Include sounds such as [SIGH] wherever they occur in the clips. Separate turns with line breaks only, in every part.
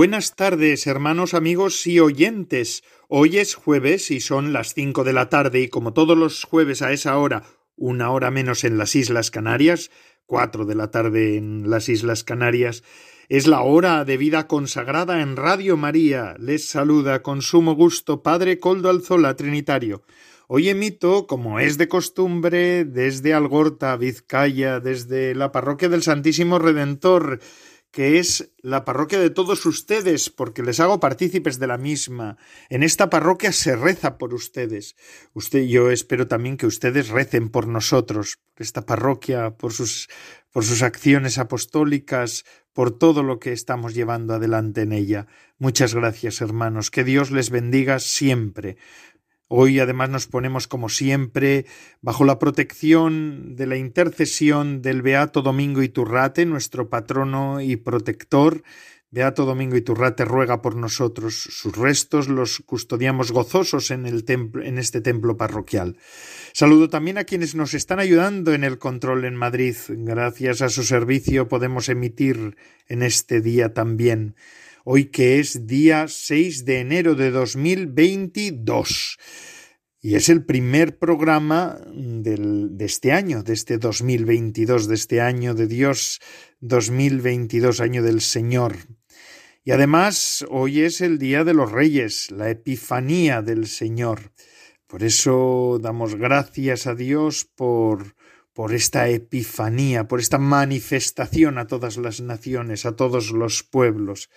Buenas tardes, hermanos, amigos y oyentes. Hoy es jueves y son las cinco de la tarde y como todos los jueves a esa hora, una hora menos en las Islas Canarias, cuatro de la tarde en las Islas Canarias, es la hora de vida consagrada en Radio María. Les saluda con sumo gusto Padre Coldo Alzola Trinitario. Hoy emito, como es de costumbre, desde Algorta, Vizcaya, desde la parroquia del Santísimo Redentor, que es la parroquia de todos ustedes, porque les hago partícipes de la misma. En esta parroquia se reza por ustedes. Usted, yo espero también que ustedes recen por nosotros, por esta parroquia, por sus, por sus acciones apostólicas, por todo lo que estamos llevando adelante en ella. Muchas gracias, hermanos. Que Dios les bendiga siempre. Hoy además nos ponemos como siempre bajo la protección de la intercesión del Beato Domingo Iturrate, nuestro patrono y protector. Beato Domingo Iturrate ruega por nosotros. Sus restos los custodiamos gozosos en, en este templo parroquial. Saludo también a quienes nos están ayudando en el control en Madrid. Gracias a su servicio podemos emitir en este día también hoy que es día 6 de enero de 2022. Y es el primer programa del, de este año, de este 2022, de este año de Dios 2022, año del Señor. Y además hoy es el Día de los Reyes, la Epifanía del Señor. Por eso damos gracias a Dios por, por esta epifanía, por esta manifestación a todas las naciones, a todos los pueblos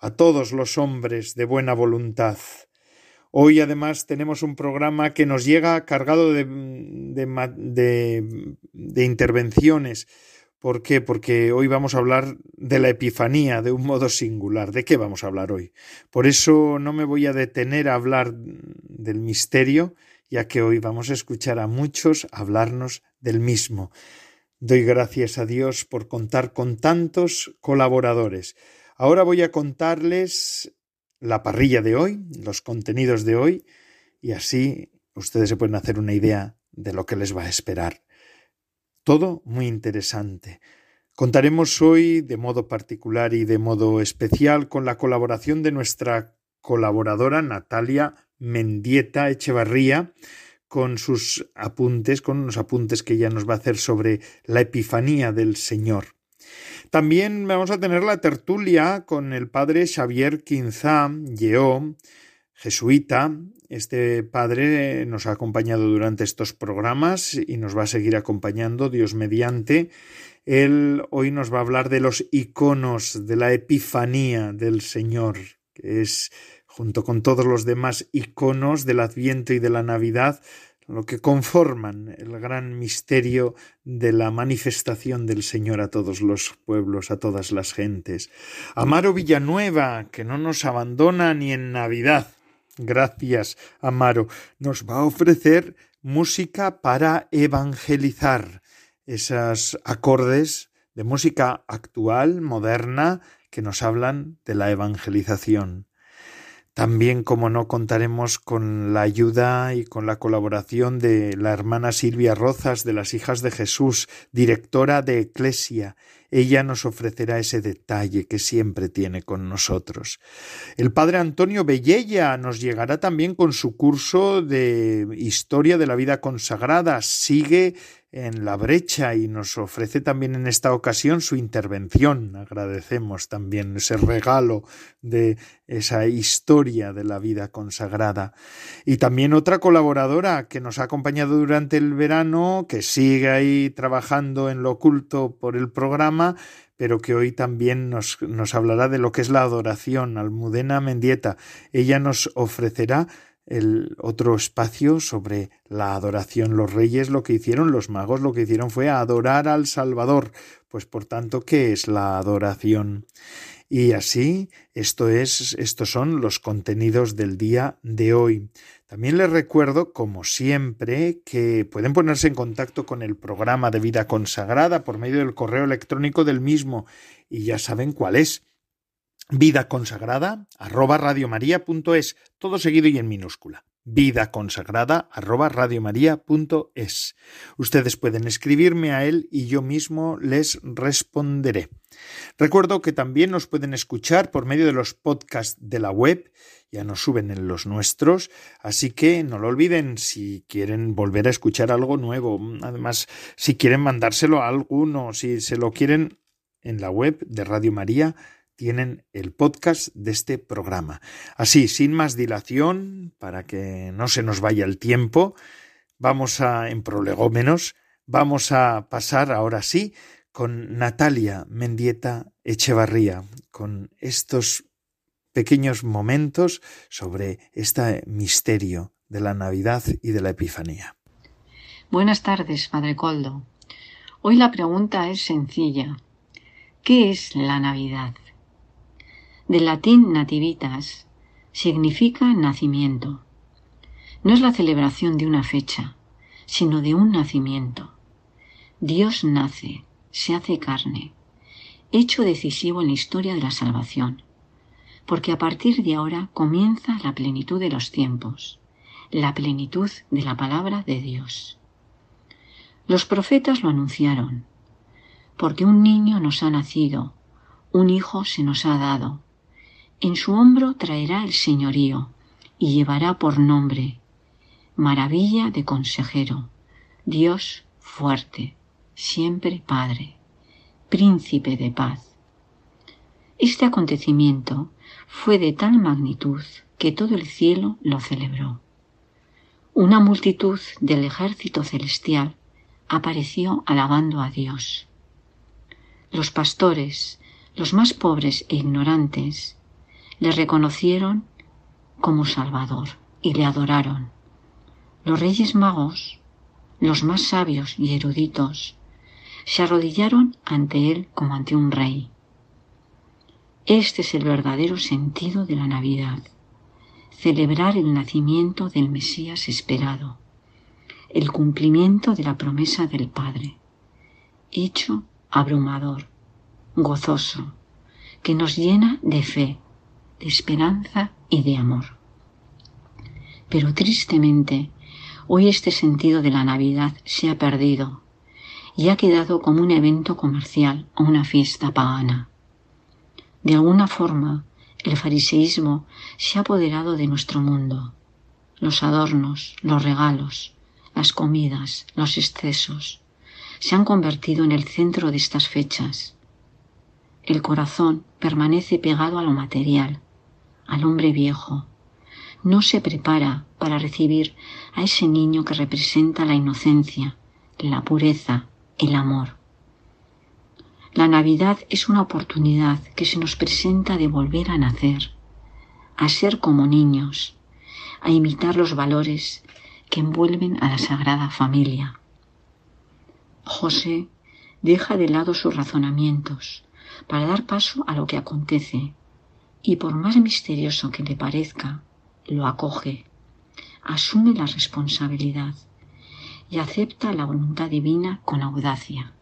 a todos los hombres de buena voluntad. Hoy además tenemos un programa que nos llega cargado de, intervenciones. ¿Por qué? Porque hoy vamos a hablar de la Epifanía de un modo singular. ¿De qué vamos a hablar hoy? Por eso no me voy a detener a hablar del misterio, ya que hoy vamos a escuchar a muchos hablarnos del mismo. Doy gracias a Dios por contar con tantos colaboradores. Ahora voy a contarles la parrilla de hoy, los contenidos de hoy, y así ustedes se pueden hacer una idea de lo que les va a esperar. Todo muy interesante. Contaremos hoy de modo particular y de modo especial con la colaboración de nuestra colaboradora Natalia Mendieta Echevarría, con sus apuntes, con unos apuntes que ella nos va a hacer sobre la Epifanía del Señor. También vamos a tener la tertulia con el padre Xavier Quinzá Yeó, jesuita. Este padre nos ha acompañado durante estos programas y nos va a seguir acompañando, Dios mediante. Él hoy nos va a hablar de los iconos de la Epifanía del Señor, que es, junto con todos los demás iconos del Adviento y de la Navidad, lo que conforman el gran misterio de la manifestación del Señor a todos los pueblos, a todas las gentes. Amaro Villanueva, que no nos abandona ni en Navidad. Gracias, Amaro. Nos va a ofrecer música para evangelizar. Esos acordes de música actual, moderna, que nos hablan de la evangelización. También, como no, contaremos con la ayuda y con la colaboración de la hermana Silvia Rozas de las Hijas de Jesús, directora de Eclesia. Ella nos ofrecerá ese detalle que siempre tiene con nosotros. El padre Antonio Bellella nos llegará también con su curso de Historia de la Vida Consagrada. Sigue en la brecha y nos ofrece también en esta ocasión su intervención. Agradecemos también ese regalo de esa historia de la vida consagrada. Y también otra colaboradora que nos ha acompañado durante el verano, que sigue ahí trabajando en lo oculto por el programa, pero que hoy también nos, nos hablará de lo que es la adoración, Almudena Mendieta. Ella nos ofrecerá el otro espacio sobre la adoración. Los reyes lo que hicieron, los magos lo que hicieron fue adorar al Salvador. Pues por tanto, ¿qué es la adoración? Y así, esto es, estos son los contenidos del día de hoy. También les recuerdo, como siempre, que pueden ponerse en contacto con el programa de vida consagrada por medio del correo electrónico del mismo, y ya saben cuál es. Vida consagrada arroba todo seguido y en minúscula vida consagrada arroba. Ustedes pueden escribirme a él y yo mismo les responderé. Recuerdo que también nos pueden escuchar por medio de los podcasts de la web, ya nos suben en los nuestros, así que no lo olviden si quieren volver a escuchar algo nuevo, además si quieren mandárselo a alguno, si se lo quieren en la web de Radio María, tienen el podcast de este programa. Así, sin más dilación, para que no se nos vaya el tiempo, vamos a, en prolegómenos, vamos a pasar ahora sí con Natalia Mendieta Echevarría, con estos pequeños momentos sobre este misterio de la Navidad y de la Epifanía.
Buenas tardes, Padre Coldo. Hoy la pregunta es sencilla. ¿Qué es la Navidad? del latín nativitas, significa nacimiento. No es la celebración de una fecha, sino de un nacimiento. Dios nace, se hace carne, hecho decisivo en la historia de la salvación, porque a partir de ahora comienza la plenitud de los tiempos, la plenitud de la palabra de Dios. Los profetas lo anunciaron, porque un niño nos ha nacido, un hijo se nos ha dado, en su hombro traerá el señorío y llevará por nombre Maravilla de consejero, Dios fuerte, siempre Padre, Príncipe de paz. Este acontecimiento fue de tal magnitud que todo el cielo lo celebró. Una multitud del ejército celestial apareció alabando a Dios. Los pastores, los más pobres e ignorantes, le reconocieron como Salvador y le adoraron. Los reyes magos, los más sabios y eruditos, se arrodillaron ante él como ante un rey. Este es el verdadero sentido de la Navidad, celebrar el nacimiento del Mesías esperado, el cumplimiento de la promesa del Padre, hecho abrumador, gozoso, que nos llena de fe, de esperanza y de amor. Pero tristemente, hoy este sentido de la Navidad se ha perdido y ha quedado como un evento comercial o una fiesta pagana. De alguna forma, el fariseísmo se ha apoderado de nuestro mundo. Los adornos, los regalos, las comidas, los excesos, se han convertido en el centro de estas fechas. El corazón permanece pegado a lo material, al hombre viejo. No se prepara para recibir a ese niño que representa la inocencia, la pureza, el amor. La Navidad es una oportunidad que se nos presenta de volver a nacer, a ser como niños, a imitar los valores que envuelven a la Sagrada Familia. José deja de lado sus razonamientos para dar paso a lo que acontece y por más misterioso que le parezca, lo acoge, asume la responsabilidad y acepta la voluntad divina con audacia.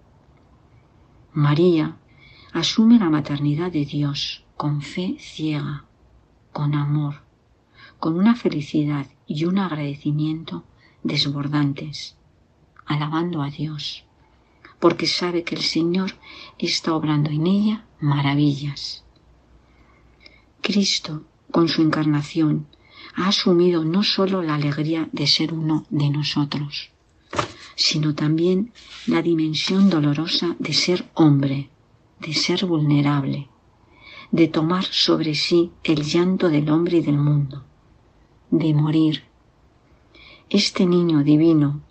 María asume la maternidad de Dios con fe ciega, con amor, con una felicidad y un agradecimiento desbordantes, alabando a Dios, porque sabe que el Señor está obrando en ella maravillas. Cristo, con su encarnación, ha asumido no sólo la alegría de ser uno de nosotros, sino también la dimensión dolorosa de ser hombre, de ser vulnerable, de tomar sobre sí el llanto del hombre y del mundo, de morir. Este niño divino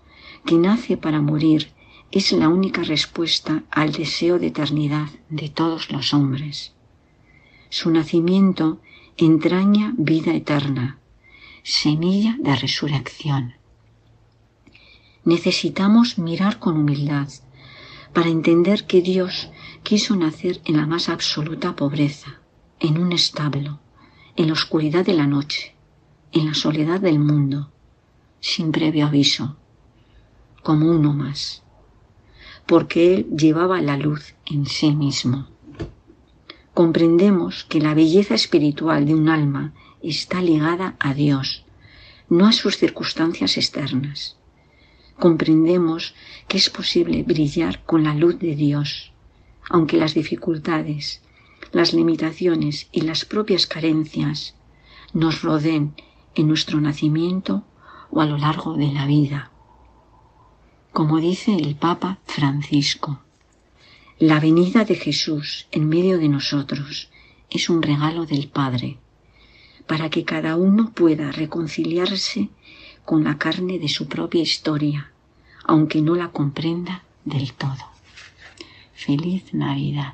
que nace para morir es la única respuesta al deseo de eternidad de todos los hombres. Su nacimiento entraña vida eterna, semilla de resurrección. Necesitamos mirar con humildad para entender que Dios quiso nacer en la más absoluta pobreza, en un establo, en la oscuridad de la noche, en la soledad del mundo, sin previo aviso, como uno más, porque Él llevaba la luz en sí mismo. Comprendemos que la belleza espiritual de un alma está ligada a Dios, no a sus circunstancias externas. Comprendemos que es posible brillar con la luz de Dios, aunque las dificultades, las limitaciones y las propias carencias nos rodeen en nuestro nacimiento o a lo largo de la vida. Como dice el Papa Francisco, la venida de Jesús en medio de nosotros es un regalo del Padre para que cada uno pueda reconciliarse con la carne de su propia historia, aunque no la comprenda del todo. Feliz Navidad.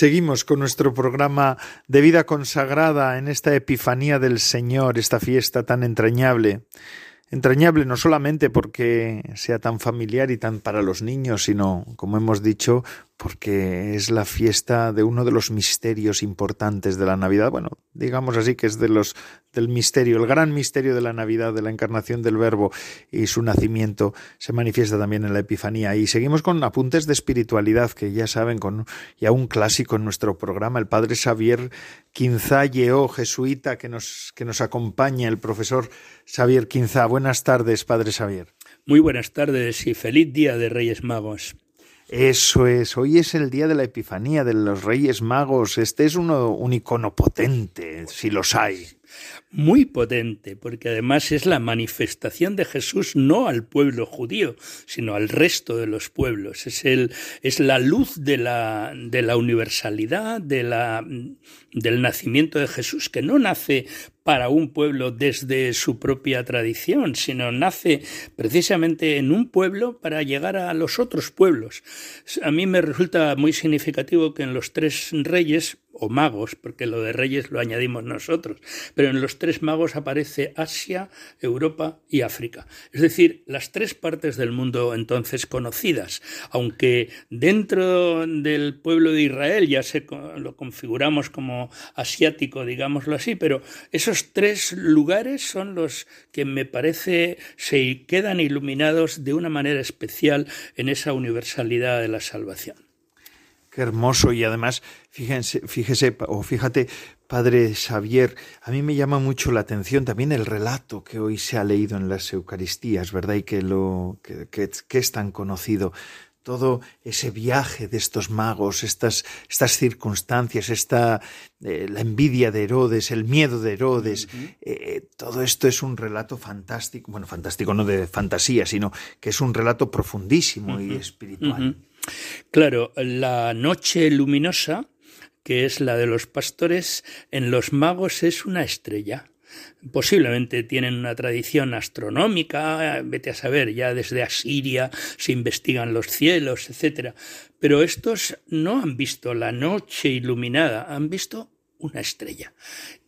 Seguimos con nuestro programa de vida consagrada en esta Epifanía del Señor, esta fiesta tan entrañable. Entrañable no solamente porque sea tan familiar y tan para los niños, sino, como hemos dicho, porque es la fiesta de uno de los misterios importantes de la Navidad. Bueno, digamos así que es de los del misterio, el gran misterio de la Navidad, de la encarnación del Verbo y su nacimiento se manifiesta también en la Epifanía. Y seguimos con apuntes de espiritualidad que ya saben, con ya un clásico en nuestro programa, el Padre Xavier Quinzalleo, jesuita, que nos, que nos acompaña, el profesor Xavier Quinza. Buenas tardes, Padre Xavier.
Muy buenas tardes y feliz día de Reyes Magos.
Eso es, hoy es el día de la Epifanía de los Reyes Magos. Este es uno, un icono potente, si los hay.
Muy potente, porque además es la manifestación de Jesús no al pueblo judío, sino al resto de los pueblos. Es, el, es la luz de la, de la universalidad, de la, del nacimiento de Jesús, que no nace para un pueblo desde su propia tradición, sino nace precisamente en un pueblo para llegar a los otros pueblos. A mí me resulta muy significativo que en los tres reyes o magos, porque lo de reyes lo añadimos nosotros, pero en los tres magos aparece Asia, Europa y África. Es decir, las tres partes del mundo entonces conocidas, aunque dentro del pueblo de Israel ya se lo configuramos como asiático, digámoslo así, pero esos tres lugares son los que me parece se quedan iluminados de una manera especial en esa universalidad de la salvación.
Qué hermoso. Y además, fíjense, fíjese o fíjate, Padre Xavier, a mí me llama mucho la atención también el relato que hoy se ha leído en las Eucaristías, ¿verdad? Y que lo que, que, es tan conocido. Todo ese viaje de estos magos, estas, estas circunstancias, esta eh, la envidia de Herodes, el miedo de Herodes, eh, todo esto es un relato fantástico, bueno, fantástico no de fantasía, sino que es un relato profundísimo y espiritual.
Claro, la noche luminosa, que es la de los pastores, en los magos es una estrella. Posiblemente tienen una tradición astronómica, vete a saber, ya desde Asiria se investigan los cielos, etc. Pero estos no han visto la noche iluminada, han visto una estrella.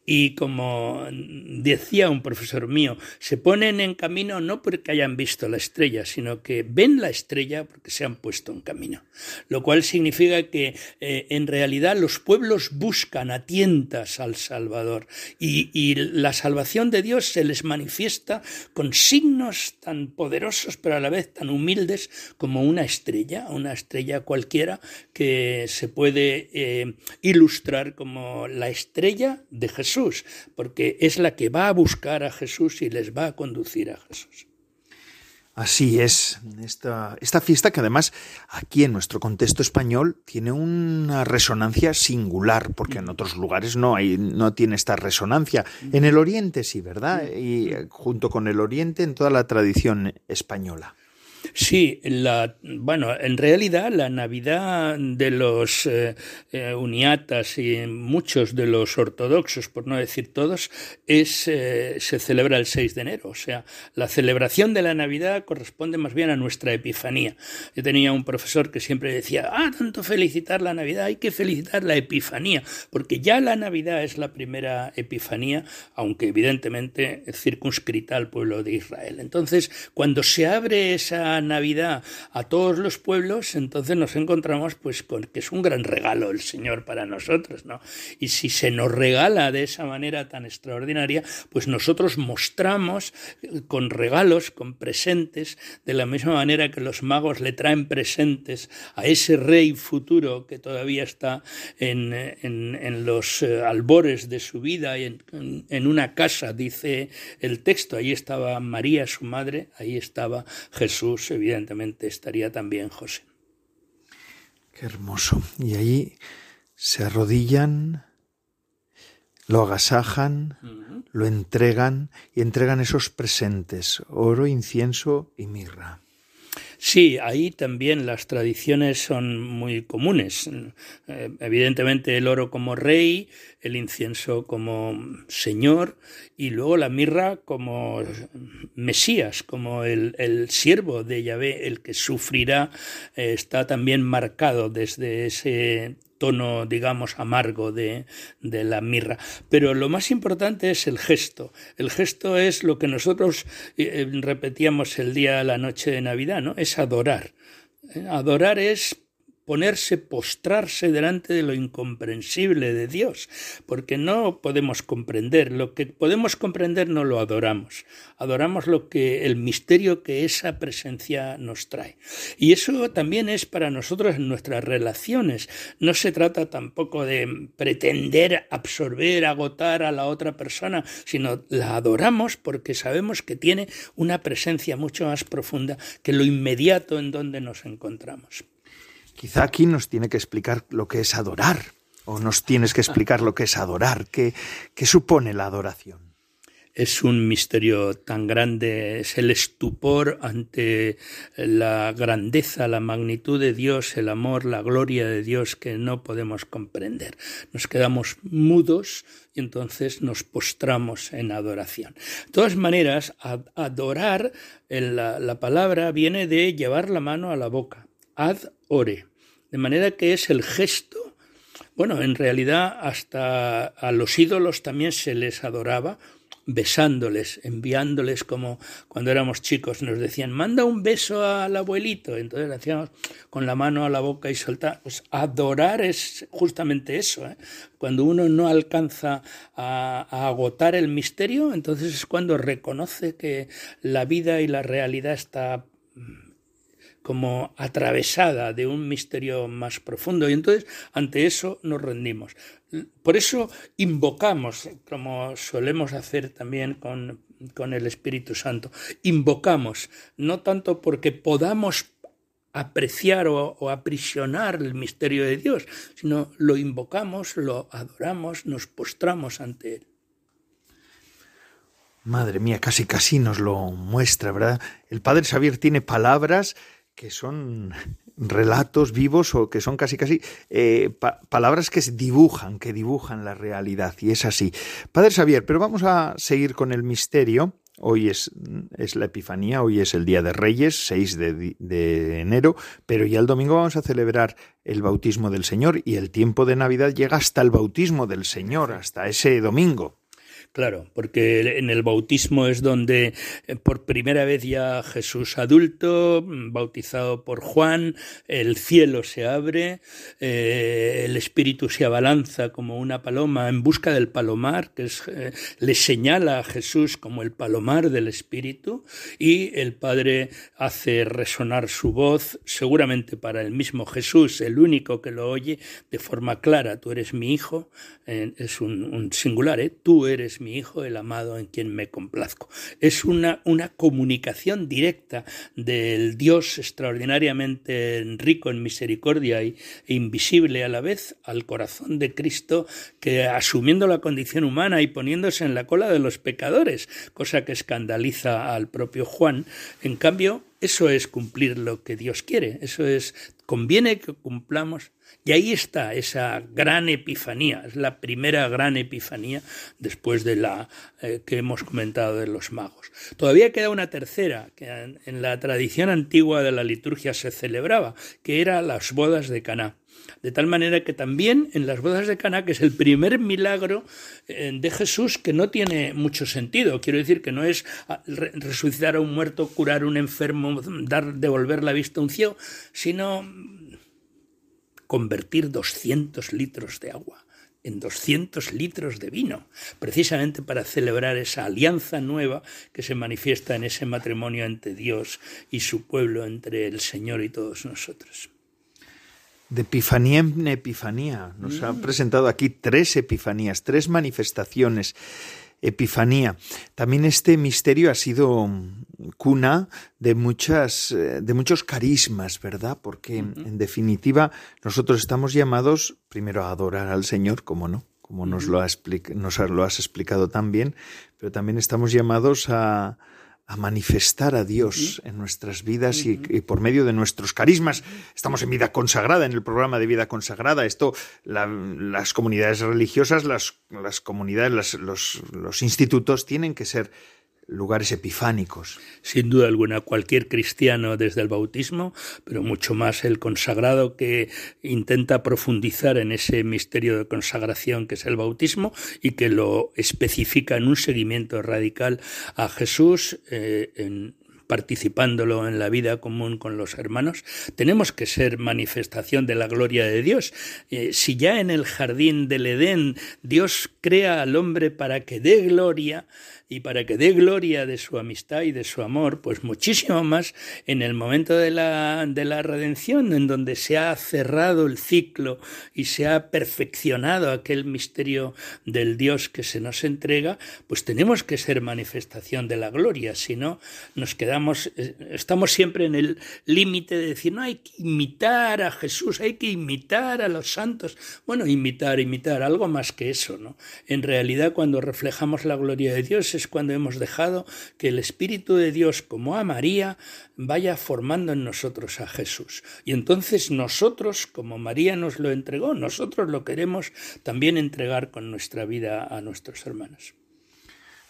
Y como decía un profesor mío, se ponen en camino no porque hayan visto la estrella, sino que ven la estrella porque se han puesto en camino. Lo cual significa que eh, en realidad los pueblos buscan a tientas al Salvador y, la salvación de Dios se les manifiesta con signos tan poderosos pero a la vez tan humildes como una estrella, una estrella cualquiera que se puede eh, ilustrar como la estrella de Jesús Jesús, porque es la que va a buscar a Jesús y les va a conducir a Jesús.
Así es, esta, esta, fiesta que además aquí en nuestro contexto español tiene una resonancia singular, porque en otros lugares no, hay, no tiene esta resonancia. En el Oriente sí, ¿verdad? Y junto con el Oriente en toda la tradición española.
Sí, la, bueno, en realidad la Navidad de los eh, eh, uniatas y muchos de los ortodoxos, por no decir todos, es, eh, se celebra el 6 de enero. O sea, la celebración de la Navidad corresponde más bien a nuestra Epifanía. Yo tenía un profesor que siempre decía, ah, tanto felicitar la Navidad, hay que felicitar la Epifanía, porque ya la Navidad es la primera Epifanía, aunque evidentemente circunscrita al pueblo de Israel. Entonces, cuando se abre esa Navidad a todos los pueblos, entonces nos encontramos pues con que es un gran regalo el Señor para nosotros, ¿no? Y si se nos regala de esa manera tan extraordinaria, pues nosotros mostramos con regalos, con presentes, de la misma manera que los magos le traen presentes a ese rey futuro que todavía está en, en, los eh, albores de su vida y en una casa, dice el texto, ahí estaba María, su madre, ahí estaba Jesús, evidentemente estaría también José.
Qué hermoso. Y ahí se arrodillan, lo agasajan, lo entregan y entregan esos presentes, oro, incienso y mirra.
Sí, ahí también las tradiciones son muy comunes. Eh, evidentemente el oro como rey, el incienso como señor y luego la mirra como Mesías, como el, siervo de Yahvé, el que sufrirá, eh, está también marcado desde ese tono, digamos, amargo de, de, la mirra. Pero lo más importante es el gesto. El gesto es lo que nosotros eh, eh, repetíamos el día, la noche de Navidad, ¿no? Es adorar. Eh, adorar es ponerse, postrarse delante de lo incomprensible de Dios, porque no podemos comprender, lo que podemos comprender no lo adoramos, adoramos lo que el misterio que esa presencia nos trae. Y eso también es para nosotros en nuestras relaciones, no se trata tampoco de pretender absorber, agotar a la otra persona, sino la adoramos porque sabemos que tiene una presencia mucho más profunda que lo inmediato en donde nos encontramos.
Quizá aquí nos tiene que explicar lo que es adorar, o nos tienes que explicar lo que es adorar, qué, qué supone la adoración
es un misterio tan grande, es el estupor ante la grandeza, la magnitud de Dios, el amor, la gloria de Dios que no podemos comprender. Nos quedamos mudos y entonces nos postramos en adoración. De todas maneras, adorar, la, la palabra viene de llevar la mano a la boca, ad ore. De manera que es el gesto. Bueno, en realidad hasta a los ídolos también se les adoraba besándoles, enviándoles como cuando éramos chicos nos decían, manda un beso al abuelito. Entonces le hacíamos con la mano a la boca y soltar. Pues adorar es justamente eso. ¿eh? Cuando uno no alcanza a, a, agotar el misterio, entonces es cuando reconoce que la vida y la realidad está como atravesada de un misterio más profundo y entonces ante eso nos rendimos. Por eso invocamos, como solemos hacer también con, con el Espíritu Santo, invocamos, no tanto porque podamos apreciar o, o, aprisionar el misterio de Dios, sino lo invocamos, lo adoramos, nos postramos ante Él.
Madre mía, casi casi nos lo muestra, ¿verdad? El Padre Xavier tiene palabras que son relatos vivos o que son casi casi eh, pa palabras que dibujan, que dibujan la realidad, y es así. Padre Xavier, pero vamos a seguir con el misterio. Hoy es, es la Epifanía, hoy es el Día de Reyes, 6 de, de enero, pero ya el domingo vamos a celebrar el bautismo del Señor y el tiempo de Navidad llega hasta el bautismo del Señor, hasta ese domingo.
Claro, porque en el bautismo es donde eh, por primera vez ya Jesús adulto, bautizado por Juan, el cielo se abre, eh, el espíritu se abalanza como una paloma en busca del palomar, que es, eh, le señala a Jesús como el palomar del espíritu, y el Padre hace resonar su voz, seguramente para el mismo Jesús, el único que lo oye de forma clara, tú eres mi hijo, es un, un singular, tú eres mi Hijo, el amado en quien me complazco. Es una, una comunicación directa del Dios extraordinariamente rico en misericordia e invisible a la vez al corazón de Cristo que asumiendo la condición humana y poniéndose en la cola de los pecadores, cosa que escandaliza al propio Juan, en cambio Eso es cumplir lo que Dios quiere, eso es, conviene que cumplamos. Y ahí está esa gran epifanía, es la primera gran epifanía después de la eh, que hemos comentado de los magos. Todavía queda una tercera, que en, la tradición antigua de la liturgia se celebraba, que era las bodas de Caná. De tal manera que también en las bodas de Caná, que es el primer milagro eh, de Jesús que no tiene mucho sentido, quiero decir que no es ah, resucitar a un muerto, curar a un enfermo, dar devolver la vista a un ciego, sino convertir 200 litros de agua en 200 litros de vino, precisamente para celebrar esa alianza nueva que se manifiesta en ese matrimonio entre Dios y su pueblo, entre el Señor y todos nosotros
de epifanía en epifanía. Nos ha mm. presentado aquí tres epifanías, tres manifestaciones. Epifanía. También este misterio ha sido cuna de muchas, eh, de muchos carismas, ¿verdad? Porque en definitiva nosotros estamos llamados primero a adorar al Señor, como no, como nos lo, nos lo has explicado también, pero también estamos llamados a, a manifestar a Dios en nuestras vidas y, por medio de nuestros carismas. Estamos en vida consagrada, en el programa de vida consagrada. Esto, las comunidades religiosas, las, las comunidades, los, los institutos tienen que ser lugares epifánicos.
Sin duda alguna, cualquier cristiano desde el bautismo, pero mucho más el consagrado que intenta profundizar en ese misterio de consagración que es el bautismo y que lo especifica en un seguimiento radical a Jesús eh, en, participándolo en la vida común con los hermanos, tenemos que ser manifestación de la gloria de Dios. Eh, si ya en el jardín del Edén Dios crea al hombre para que dé gloria, y para que dé gloria de su amistad y de su amor, pues muchísimo más en el momento de la, de la redención, en donde se ha cerrado el ciclo y se ha perfeccionado aquel misterio del Dios que se nos entrega, pues tenemos que ser manifestación de la gloria, si no nos quedamos, eh, estamos siempre en el límite de decir, no hay que imitar a Jesús, hay que imitar a los santos. Bueno, imitar, imitar, algo más que eso, ¿no? En realidad, cuando reflejamos la gloria de Dios, cuando hemos dejado que el Espíritu de Dios, como a María, vaya formando en nosotros a Jesús. Y entonces nosotros, como María nos lo entregó, nosotros lo queremos también entregar con nuestra vida a nuestros hermanos.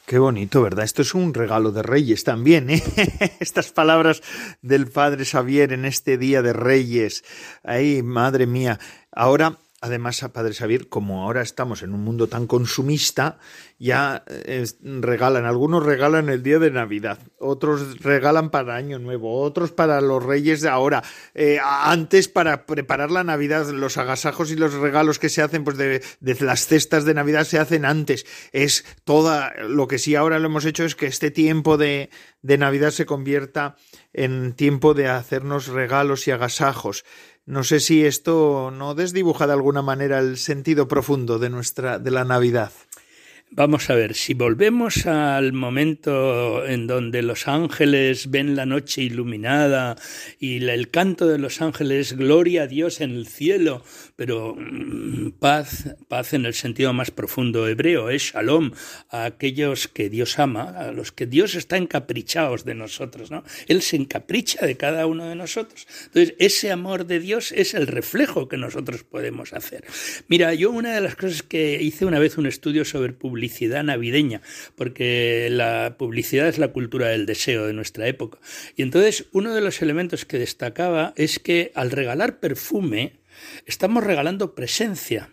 Qué bonito, ¿verdad? Esto es un regalo de Reyes también, ¿eh? [LAUGHS] Estas palabras del Padre Xavier en este día de Reyes. Ay, madre mía. Ahora Además, Padre Xavier, como ahora estamos en un mundo tan consumista, ya eh, regalan, algunos regalan el día de Navidad, otros regalan para Año Nuevo, otros para los Reyes de ahora, eh, antes para preparar la Navidad, los agasajos y los regalos que se hacen, pues de, las cestas de Navidad se hacen antes. Es toda, lo que sí ahora lo hemos hecho es que este tiempo de, de Navidad se convierta en tiempo de hacernos regalos y agasajos. No sé si esto no desdibuja de alguna manera el sentido profundo de nuestra de la Navidad.
Vamos a ver, si volvemos al momento en donde los ángeles ven la noche iluminada y el canto de los ángeles, gloria a Dios en el cielo, pero mm, paz, paz en el sentido más profundo hebreo, es shalom, a aquellos que Dios ama, a los que Dios está encaprichados de nosotros, ¿no? Él se encapricha de cada uno de nosotros. Entonces, ese amor de Dios es el reflejo que nosotros podemos hacer. Mira, yo una de las cosas que hice una vez un estudio sobre publicidad, publicidad navideña, porque la publicidad es la cultura del deseo de nuestra época. Y entonces uno de los elementos que destacaba es que al regalar perfume estamos regalando presencia.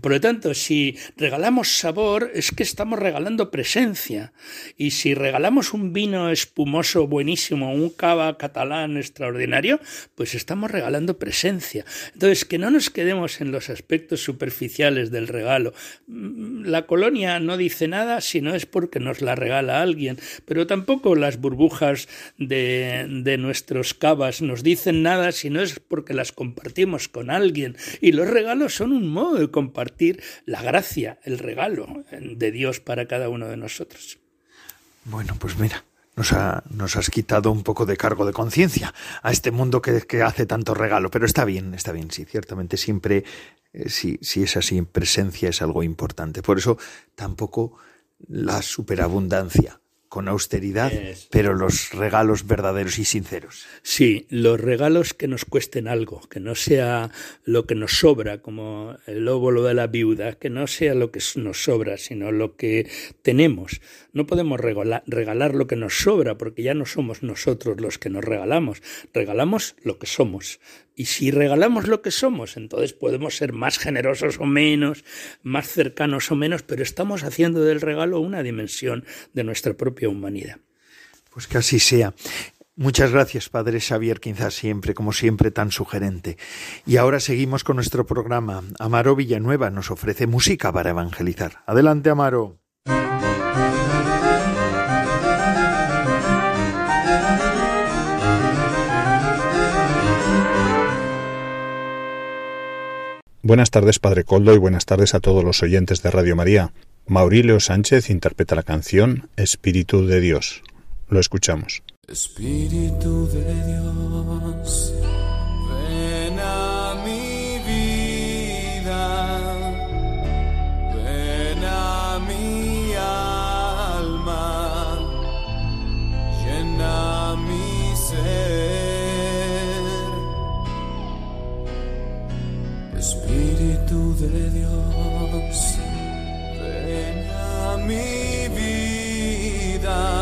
Por lo tanto, si regalamos sabor, es que estamos regalando presencia. Y si regalamos un vino espumoso buenísimo, un cava catalán extraordinario, pues estamos regalando presencia. Entonces, que no nos quedemos en los aspectos superficiales del regalo. Mm, la colonia no dice nada si no es porque nos la regala alguien, pero tampoco las burbujas de, de nuestros cavas nos dicen nada si no es porque las compartimos con alguien. Y los regalos son un modo de compartir compartir la gracia, el regalo de Dios para cada uno de nosotros.
Bueno, pues mira, nos, nos, has quitado un poco de cargo de conciencia a este mundo que, que, hace tanto regalo, pero está bien, está bien, sí, ciertamente siempre, eh, si, si es así, presencia es algo importante. Por eso tampoco la superabundancia con austeridad, pero los regalos verdaderos y sinceros.
Sí, los regalos que nos cuesten algo, que no sea lo que nos sobra, como el óvulo de la viuda, que no sea lo que nos sobra, sino lo que tenemos. No podemos regalar, regalar lo que nos sobra, porque ya no somos nosotros los que nos regalamos, regalamos lo que somos. Y si regalamos lo que somos, entonces podemos ser más generosos o menos, más cercanos o menos, pero estamos haciendo del regalo una dimensión de nuestra propia humanidad.
Pues que así sea. Muchas gracias, Padre Xavier quizás siempre, como siempre, tan sugerente. Y ahora seguimos con nuestro programa. Amaro Villanueva nos ofrece música para evangelizar. Adelante, Amaro.
Buenas tardes, Padre Coldo, y buenas tardes a todos los oyentes de Radio María. Maurilio Sánchez interpreta la canción Espíritu de Dios. Lo escuchamos.
Espíritu de Dios, de Dios, ven a mi vida.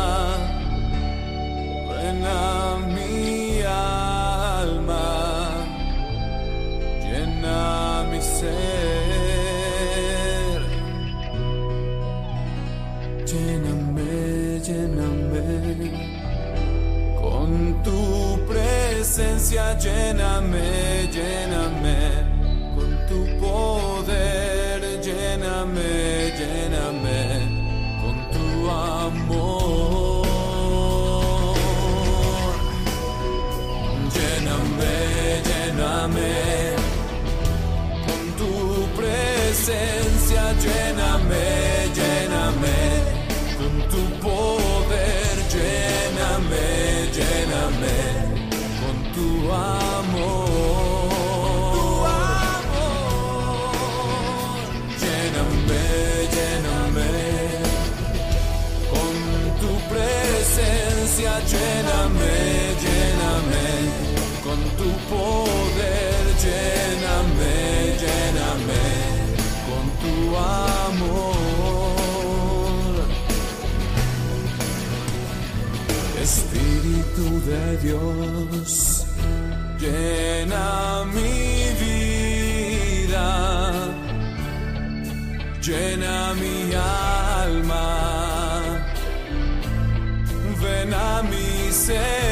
De Dios, llena mi vida, llena mi alma. Ven a mi ser.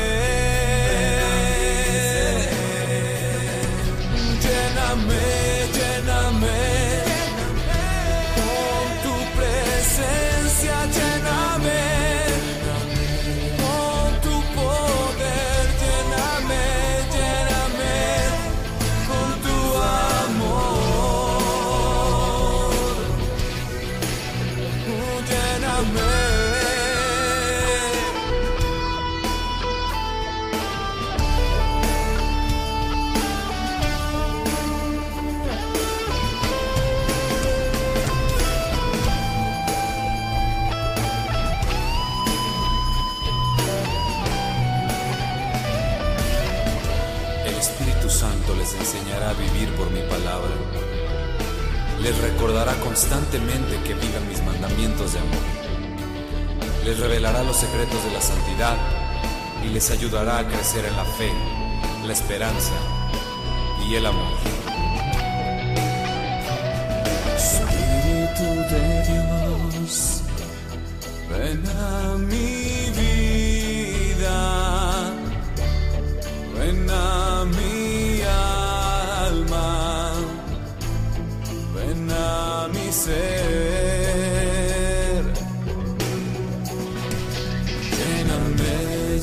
Constantemente que vivan mis mandamientos de amor. Les revelará los secretos de la santidad y les ayudará a crecer en la fe, la esperanza y el amor. Espíritu de Dios, ven a mi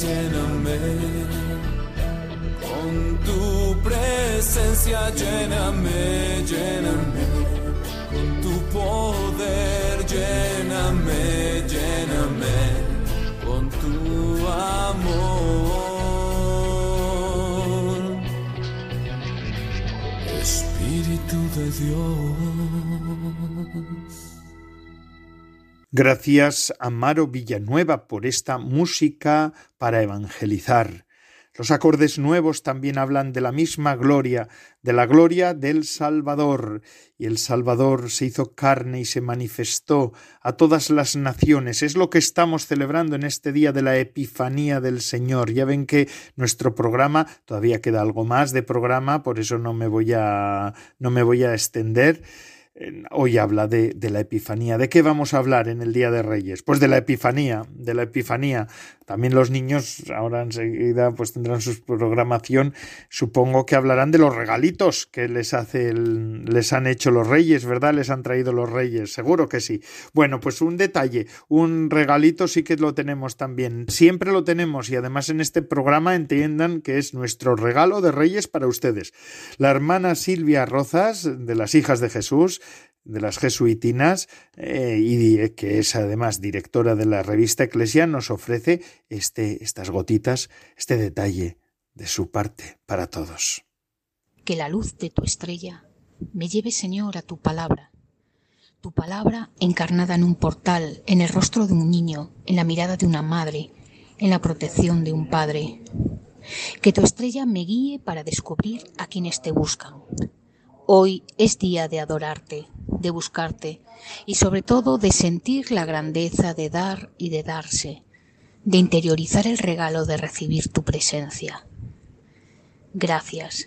lléname con tu presencia, lléname, lléname con tu poder, lléname, lléname con tu amor. Espíritu de Dios.
Gracias a Maro Villanueva por esta música para evangelizar. Los acordes nuevos también hablan de la misma gloria, de la gloria del Salvador. Y el Salvador se hizo carne y se manifestó a todas las naciones. Es lo que estamos celebrando en este día de la Epifanía del Señor. Ya ven que nuestro programa, todavía queda algo más de programa, por eso no me voy a, no me voy a extender hoy habla de, de, la Epifanía. ¿De qué vamos a hablar en el Día de Reyes? Pues de la Epifanía, de la Epifanía. También los niños ahora enseguida pues tendrán su programación. Supongo que hablarán de los regalitos que les hace les han hecho los reyes, ¿verdad? Les han traído los reyes, seguro que sí. Bueno, pues un detalle, un regalito sí que lo tenemos también. Siempre lo tenemos y además en este programa entiendan que es nuestro regalo de reyes para ustedes. La hermana Silvia Rozas de las hijas de Jesús de las jesuitinas eh, y que es además directora de la revista Eclesia, nos ofrece este, estas gotitas, este detalle de su parte para todos.
Que la luz de tu estrella me lleve, Señor, a tu palabra. Tu palabra encarnada en un portal, en el rostro de un niño, en la mirada de una madre, en la protección de un padre. Que tu estrella me guíe para descubrir a quienes te buscan, Hoy es día de adorarte, de buscarte y sobre todo de sentir la grandeza de dar y de darse, de interiorizar el regalo de recibir tu presencia. Gracias.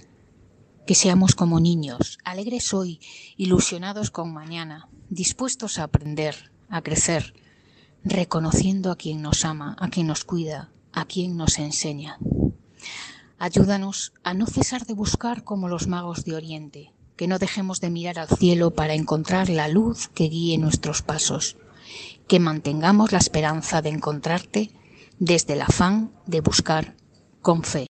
Que seamos como niños, alegres hoy, ilusionados con mañana, dispuestos a aprender, a crecer, reconociendo a quien nos ama, a quien nos cuida, a quien nos enseña. Ayúdanos a no cesar de buscar como los magos de Oriente, que no dejemos de mirar al cielo para encontrar la luz que guíe nuestros pasos, que mantengamos la esperanza de encontrarte desde el afán de buscar con fe.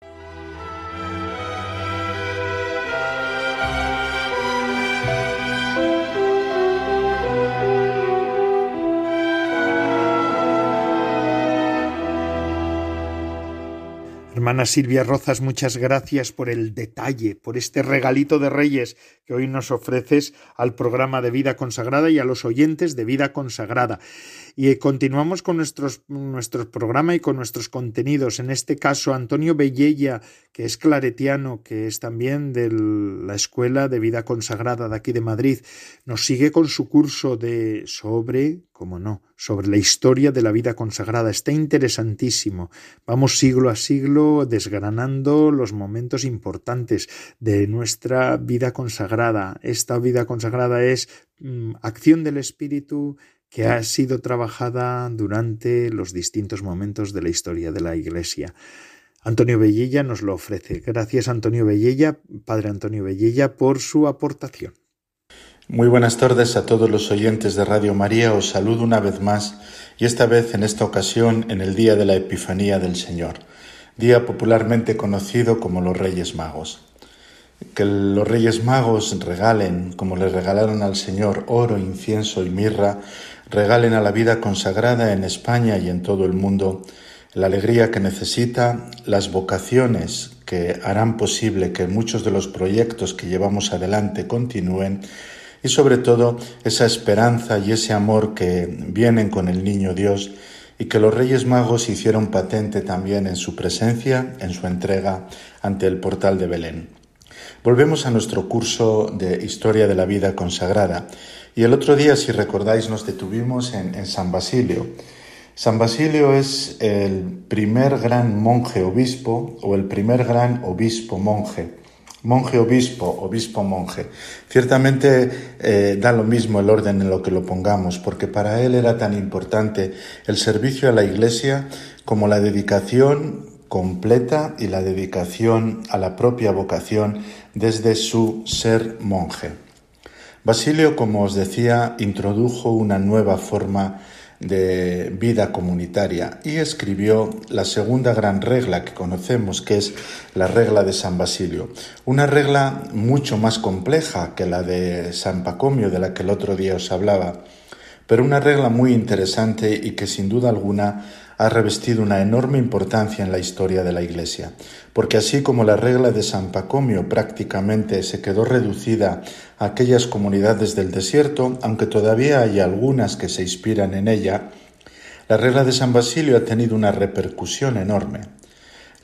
Hermana Silvia Rozas, muchas gracias por el detalle, por este regalito de Reyes que hoy nos ofreces al programa de Vida Consagrada y a los oyentes de Vida Consagrada. Y continuamos con nuestros, nuestro programa y con nuestros contenidos. En este caso, Antonio Bellella, que es claretiano, que es también de la Escuela de Vida Consagrada de aquí de Madrid, nos sigue con su curso de sobre, como no, sobre la historia de la vida consagrada. Está interesantísimo. Vamos siglo a siglo desgranando los momentos importantes de nuestra vida consagrada. Esta vida consagrada es mm, acción del Espíritu, que ha sido trabajada durante los distintos momentos de la historia de la Iglesia. Antonio Bellella nos lo ofrece. Gracias Antonio Bellella, Padre Antonio Bellella, por su aportación.
Muy buenas tardes a todos los oyentes de Radio María. Os saludo una vez más y esta vez en esta ocasión en el día de la Epifanía del Señor, día popularmente conocido como los Reyes Magos. Que los Reyes Magos regalen, como le regalaron al Señor, oro, incienso y mirra, regalen a la vida consagrada en España y en todo el mundo la alegría que necesita, las vocaciones que harán posible que muchos de los proyectos que llevamos adelante continúen y sobre todo esa esperanza y ese amor que vienen con el niño Dios y que los Reyes Magos hicieron patente también en su presencia, en su entrega ante el portal de Belén. Volvemos a nuestro curso de Historia de la Vida Consagrada y el otro día, si recordáis, nos detuvimos en, San Basilio. San Basilio es el primer gran monje obispo o el primer gran obispo monje. Monje obispo, obispo monje. Ciertamente eh, da lo mismo el orden en lo que lo pongamos, porque para él era tan importante el servicio a la Iglesia como la dedicación completa y la dedicación a la propia vocación desde su ser monje. Basilio, como os decía, introdujo una nueva forma de vida comunitaria y escribió la segunda gran regla que conocemos, que es la regla de San Basilio. Una regla mucho más compleja que la de San Pacomio, de la que el otro día os hablaba, pero una regla muy interesante y que sin duda alguna ha revestido una enorme importancia en la historia de la Iglesia, porque así como la regla de San Pacomio prácticamente se quedó reducida a aquellas comunidades del desierto, aunque todavía hay algunas que se inspiran en ella, la regla de San Basilio ha tenido una repercusión enorme.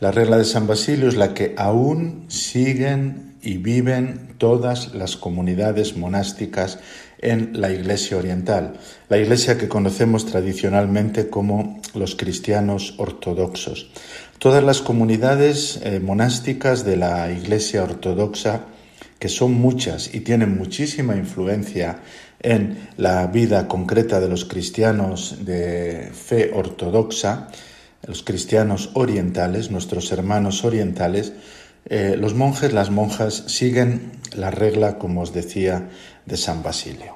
La regla de San Basilio es la que aún siguen y viven todas las comunidades monásticas en la Iglesia Oriental, la Iglesia que conocemos tradicionalmente como los cristianos ortodoxos. Todas las comunidades eh, monásticas de la Iglesia Ortodoxa, que son muchas y tienen muchísima influencia en la vida concreta de los cristianos de fe ortodoxa, los cristianos orientales, nuestros hermanos orientales, eh, los monjes, las monjas siguen la regla, como os decía, de San Basilio.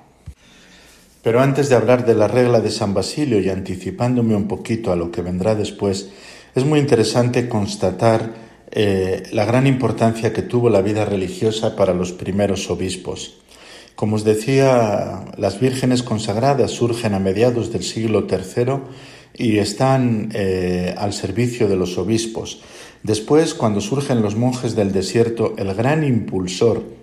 Pero antes de hablar de la regla de San Basilio y anticipándome un poquito a lo que vendrá después, es muy interesante constatar eh, la gran importancia que tuvo la vida religiosa para los primeros obispos. Como os decía, las vírgenes consagradas surgen a mediados del siglo III y están eh, al servicio de los obispos. Después, cuando surgen los monjes del desierto, el gran impulsor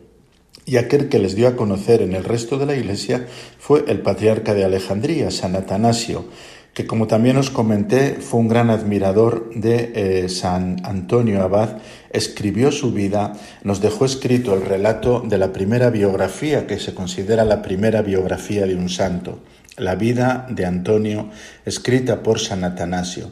y aquel que les dio a conocer en el resto de la Iglesia fue el patriarca de Alejandría, San Atanasio, que como también os comenté fue un gran admirador de eh, San Antonio Abad, escribió su vida, nos dejó escrito el relato de la primera biografía que se considera la primera biografía de un santo, la vida de Antonio, escrita por San Atanasio.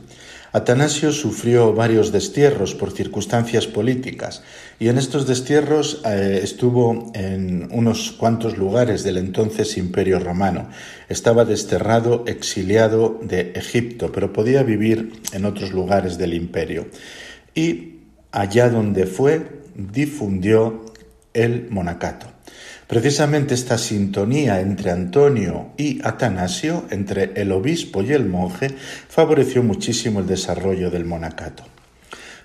Atanasio sufrió varios destierros por circunstancias políticas y en estos destierros eh, estuvo en unos cuantos lugares del entonces Imperio Romano. Estaba desterrado, exiliado de Egipto, pero podía vivir en otros lugares del imperio. Y allá donde fue, difundió el monacato. Precisamente esta sintonía entre Antonio y Atanasio, entre el obispo y el monje, favoreció muchísimo el desarrollo del monacato.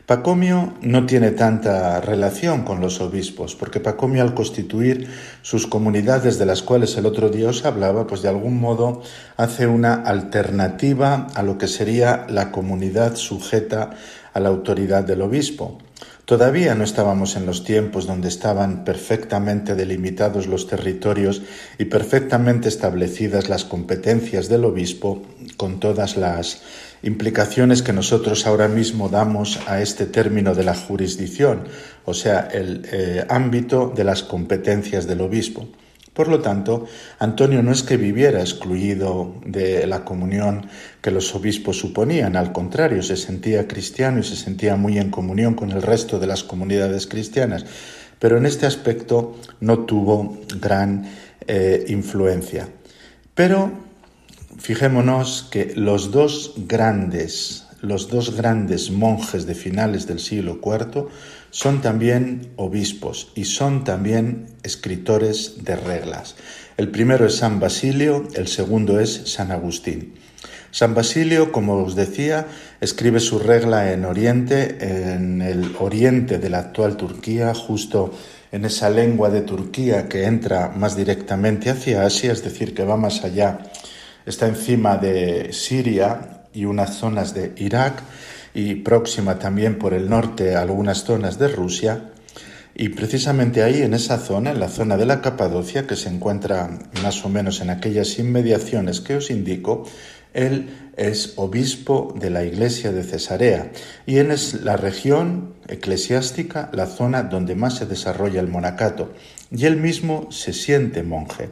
Pacomio no tiene tanta relación con los obispos, porque Pacomio al constituir sus comunidades de las cuales el otro día os hablaba, pues de algún modo hace una alternativa a lo que sería la comunidad sujeta a la autoridad del obispo. Todavía no estábamos en los tiempos donde estaban perfectamente delimitados los territorios y perfectamente establecidas las competencias del obispo con todas las implicaciones que nosotros ahora mismo damos a este término de la jurisdicción, o sea, el eh, ámbito de las competencias del obispo. Por lo tanto, Antonio no es que viviera excluido de la comunión que los obispos suponían, al contrario, se sentía cristiano y se sentía muy en comunión con el resto de las comunidades cristianas, pero en este aspecto no tuvo gran eh, influencia. Pero fijémonos que los dos grandes, los dos grandes monjes de finales del siglo IV son también obispos y son también escritores de reglas. El primero es San Basilio, el segundo es San Agustín. San Basilio, como os decía, escribe su regla en Oriente, en el oriente de la actual Turquía, justo en esa lengua de Turquía que entra más directamente hacia Asia, es decir, que va más allá, está encima de Siria y unas zonas de Irak, y próxima también por el norte a algunas zonas de Rusia. Y precisamente ahí, en esa zona, en la zona de la Capadocia, que se encuentra más o menos en aquellas inmediaciones que os indico, él es obispo de la iglesia de Cesarea y él es la región eclesiástica, la zona donde más se desarrolla el monacato. Y él mismo se siente monje,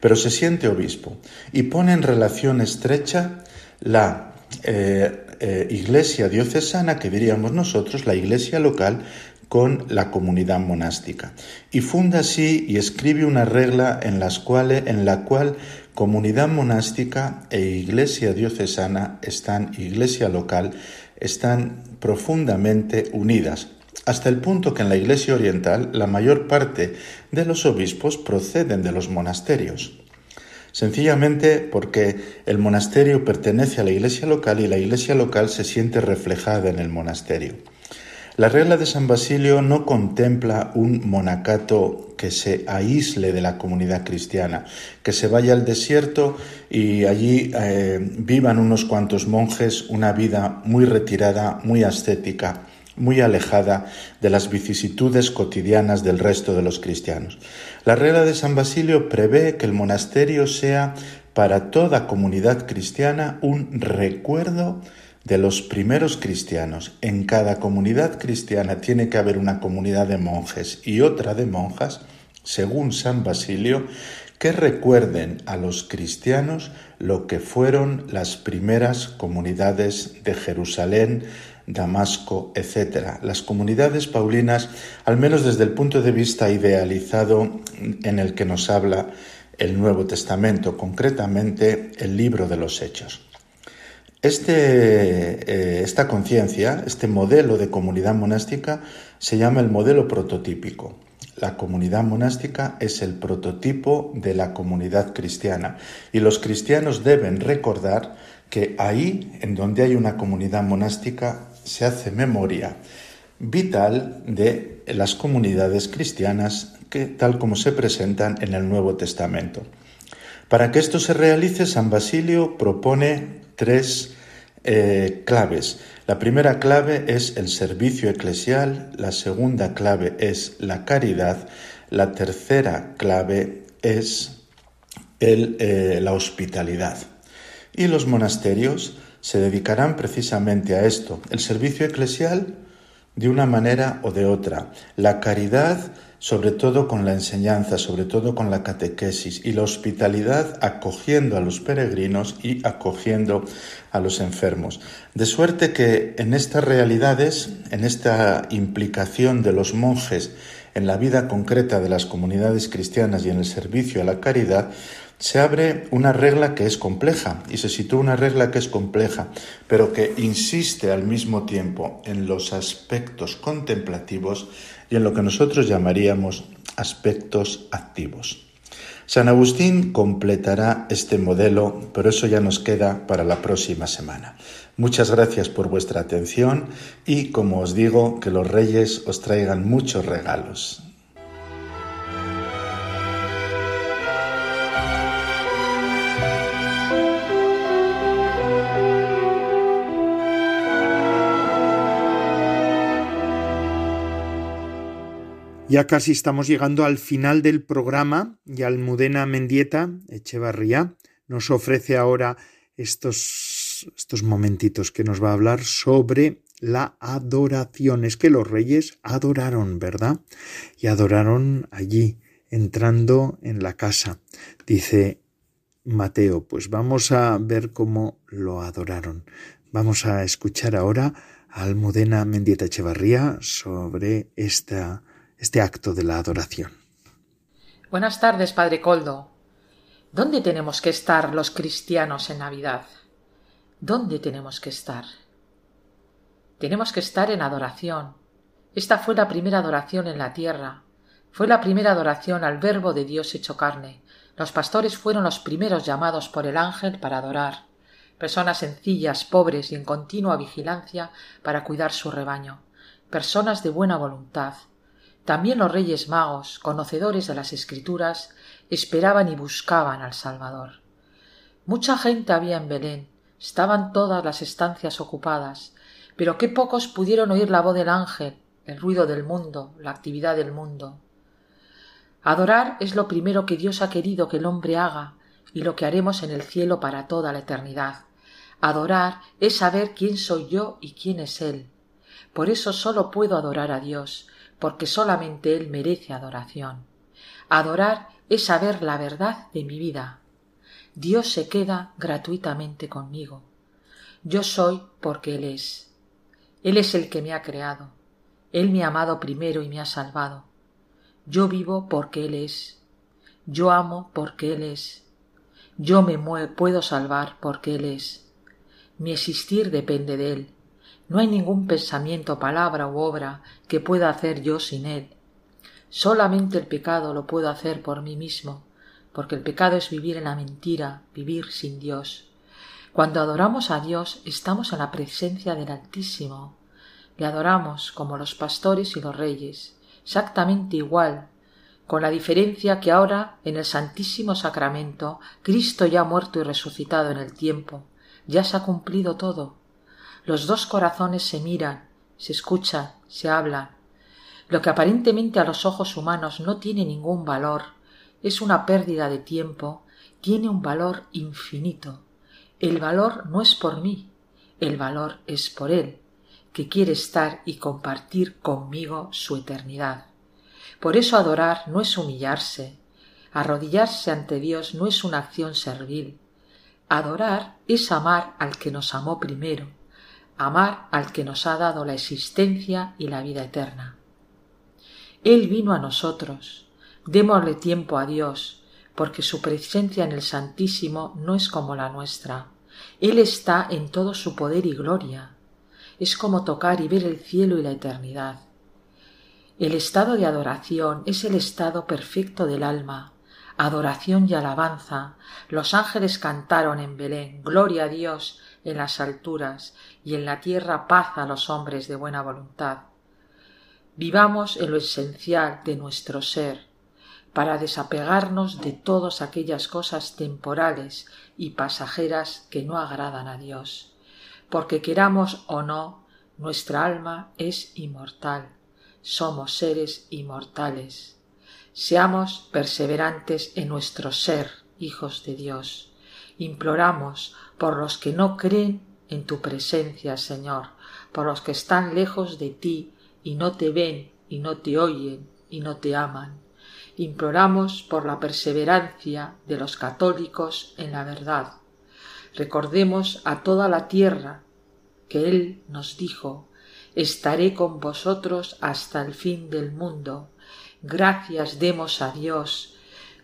pero se siente obispo y pone en relación estrecha la eh, eh, iglesia diocesana, que diríamos nosotros, la iglesia local, con la comunidad monástica. Y funda así y escribe una regla en, las cuales, en la cual comunidad monástica e iglesia diocesana están, iglesia local, están profundamente unidas, hasta el punto que en la iglesia oriental la mayor parte de los obispos proceden de los monasterios sencillamente porque el monasterio pertenece a la iglesia local y la iglesia local se siente reflejada en el monasterio. La regla de San Basilio no contempla un monacato que se aísle de la comunidad cristiana, que se vaya al desierto y allí eh, vivan unos cuantos monjes una vida muy retirada, muy ascética, muy alejada de las vicisitudes cotidianas del resto de los cristianos. La regla de San Basilio prevé que el monasterio sea para toda comunidad cristiana un recuerdo de los primeros cristianos. En cada comunidad cristiana tiene que haber una comunidad de monjes y otra de monjas, según San Basilio, que recuerden a los cristianos lo que fueron las primeras comunidades de Jerusalén, Damasco, etc. Las comunidades paulinas, al menos desde el punto de vista idealizado en el que nos habla el Nuevo Testamento, concretamente el libro de los Hechos. Este, eh, esta conciencia, este modelo de comunidad monástica, se llama el modelo prototípico. La comunidad monástica es el prototipo de la comunidad cristiana y los cristianos deben recordar que ahí, en donde hay una comunidad monástica, se hace memoria vital de las comunidades cristianas que tal como se presentan en el Nuevo Testamento. Para que esto se realice, San Basilio propone tres eh, claves. La primera clave es el servicio eclesial, la segunda clave es la caridad, la tercera clave es eh, la hospitalidad. Y los monasterios se dedicarán precisamente a esto, el servicio eclesial de una manera o de otra, la caridad sobre todo con la enseñanza, sobre todo con la catequesis y la hospitalidad acogiendo a los peregrinos y acogiendo a los enfermos. De suerte que en estas realidades, en esta implicación de los monjes en la vida concreta de las comunidades cristianas y en el servicio a la caridad, se abre una regla que es compleja y se sitúa una regla que es compleja, pero que insiste al mismo tiempo en los aspectos contemplativos y en lo que nosotros llamaríamos aspectos activos. San Agustín completará este modelo, pero eso ya nos queda para la próxima semana. Muchas gracias por vuestra atención y, como os digo, que los reyes os traigan muchos regalos.
Ya casi estamos llegando al final del programa y Almudena Mendieta Echevarría nos ofrece ahora estos, estos momentitos que nos va a hablar sobre la adoración. Es que los reyes adoraron, ¿verdad? Y adoraron allí, entrando en la casa. Dice Mateo, pues vamos a ver cómo lo adoraron. Vamos a escuchar ahora a Almudena Mendieta Echevarría sobre esta este acto de la adoración.
Buenas tardes, Padre Coldo. ¿Dónde tenemos que estar los cristianos en Navidad? ¿Dónde tenemos que estar? Tenemos que estar en adoración. Esta fue la primera adoración en la tierra. Fue la primera adoración al Verbo de Dios hecho carne. Los pastores fueron los primeros llamados por el ángel para adorar. Personas sencillas, pobres y en continua vigilancia para cuidar su rebaño. Personas de buena voluntad, también los reyes magos, conocedores de las escrituras, esperaban y buscaban al Salvador. Mucha gente había en Belén, estaban todas las estancias ocupadas, pero qué pocos pudieron oír la voz del ángel, el ruido del mundo, la actividad del mundo. Adorar es lo primero que Dios ha querido que el hombre haga y lo que haremos en el cielo para toda la eternidad. Adorar es saber quién soy yo y quién es Él. Por eso sólo puedo adorar a Dios, porque solamente Él merece adoración. Adorar es saber la verdad de mi vida. Dios se queda gratuitamente conmigo. Yo soy porque Él es. Él es el que me ha creado. Él me ha amado primero y me ha salvado. Yo vivo porque Él es. Yo amo porque Él es. Yo me puedo salvar porque Él es. Mi existir depende de Él. No hay ningún pensamiento, palabra u obra que pueda hacer yo sin él. Solamente el pecado lo puedo hacer por mí mismo, porque el pecado es vivir en la mentira, vivir sin Dios. Cuando adoramos a Dios estamos en la presencia del Altísimo, Le adoramos como los pastores y los reyes, exactamente igual, con la diferencia que ahora en el Santísimo Sacramento Cristo ya ha muerto y resucitado en el tiempo, ya se ha cumplido todo. Los dos corazones se miran, se escuchan, se hablan. Lo que aparentemente a los ojos humanos no tiene ningún valor, es una pérdida de tiempo, tiene un valor infinito. El valor no es por mí, el valor es por Él, que quiere estar y compartir conmigo su eternidad. Por eso adorar no es humillarse, arrodillarse ante Dios no es una acción servil. Adorar es amar al que nos amó primero, amar al que nos ha dado la existencia y la vida eterna. Él vino a nosotros, démosle tiempo a Dios, porque su presencia en el Santísimo no es como la nuestra. Él está en todo su poder y gloria. Es como tocar y ver el cielo y la eternidad. El estado de adoración es el estado perfecto del alma, adoración y alabanza. Los ángeles cantaron en Belén, Gloria a Dios en las alturas y en la tierra paz a los hombres de buena voluntad. Vivamos en lo esencial de nuestro ser, para desapegarnos de todas aquellas cosas temporales y pasajeras que no agradan a Dios, porque queramos o no, nuestra alma es inmortal somos seres inmortales. Seamos perseverantes en nuestro ser, hijos de Dios. Imploramos por los que no creen en tu presencia, Señor, por los que están lejos de ti y no te ven y no te oyen y no te aman. Imploramos por la perseverancia de los católicos en la verdad. Recordemos a toda la tierra que Él nos dijo estaré con vosotros hasta el fin del mundo. Gracias demos a Dios,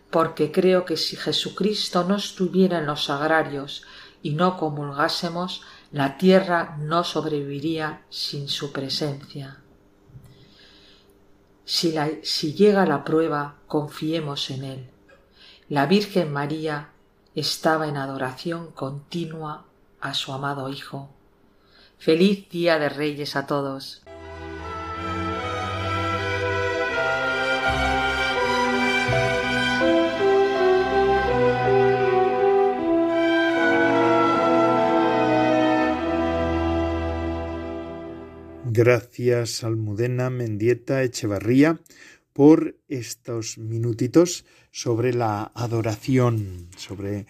porque creo que si Jesucristo no estuviera en los sagrarios y no comulgásemos, la tierra no sobreviviría sin su presencia. Si, si llega la prueba, confiemos en Él. La Virgen María estaba en adoración continua a su amado Hijo Feliz Día de Reyes a todos.
Gracias Almudena Mendieta Echevarría por estos minutitos sobre la adoración, sobre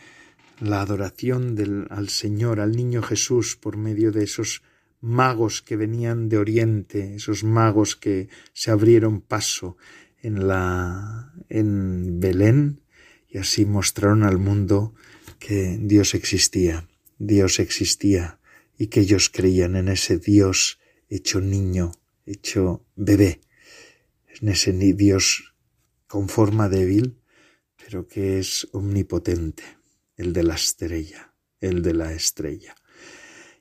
la adoración del, al Señor, al niño Jesús, por medio de esos magos que venían de Oriente, esos magos que se abrieron paso en la en Belén y así mostraron al mundo que Dios existía, Dios existía y que ellos creían en ese Dios hecho niño, hecho bebé, en ese Dios con forma débil, pero que es omnipotente el de la estrella, el de la estrella.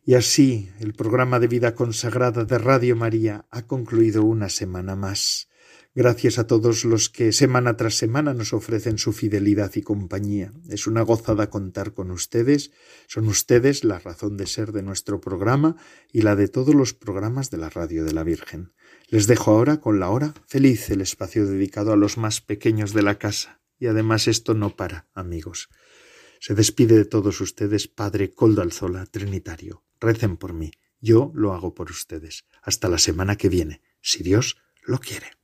Y así el programa de vida consagrada de Radio María ha concluido una semana más. Gracias a todos los que semana tras semana nos ofrecen su fidelidad y compañía. Es una gozada contar con ustedes. Son ustedes la razón de ser de nuestro programa y la de todos los programas de la Radio de la Virgen. Les dejo ahora con la hora feliz el espacio dedicado a los más pequeños de la casa. Y además esto no para, amigos. Se despide de todos ustedes Padre Coldo Alzola, Trinitario. Recen por mí. Yo lo hago por ustedes. Hasta la semana que viene, si Dios lo quiere.